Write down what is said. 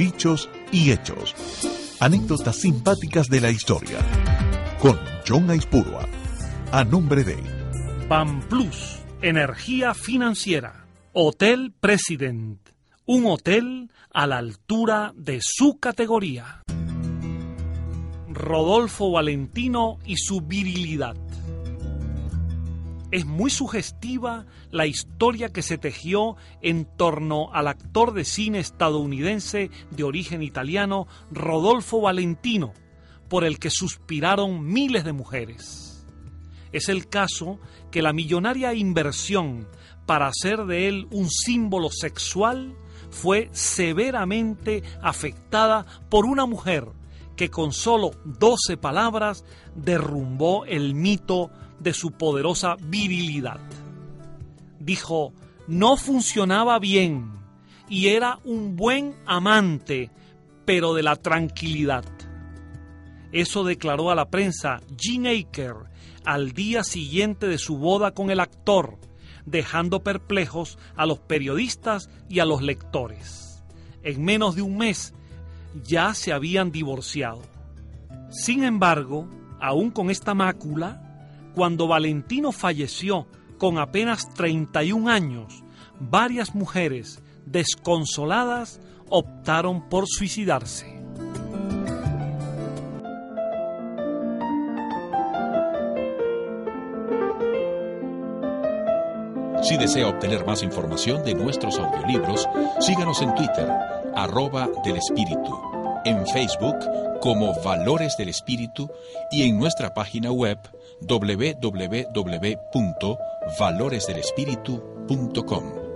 dichos y hechos. Anécdotas simpáticas de la historia. Con John Aispurua. A nombre de Ban Plus, Energía Financiera. Hotel President. Un hotel a la altura de su categoría. Rodolfo Valentino y su virilidad. Es muy sugestiva la historia que se tejió en torno al actor de cine estadounidense de origen italiano Rodolfo Valentino, por el que suspiraron miles de mujeres. Es el caso que la millonaria inversión para hacer de él un símbolo sexual fue severamente afectada por una mujer que con solo 12 palabras derrumbó el mito de su poderosa virilidad. Dijo, no funcionaba bien y era un buen amante, pero de la tranquilidad. Eso declaró a la prensa Gene Aker al día siguiente de su boda con el actor, dejando perplejos a los periodistas y a los lectores. En menos de un mes ya se habían divorciado. Sin embargo, aún con esta mácula, cuando Valentino falleció con apenas 31 años, varias mujeres desconsoladas optaron por suicidarse. Si desea obtener más información de nuestros audiolibros, síganos en Twitter, arroba del Espíritu, en Facebook como Valores del Espíritu y en nuestra página web www.valoresdelespíritu.com.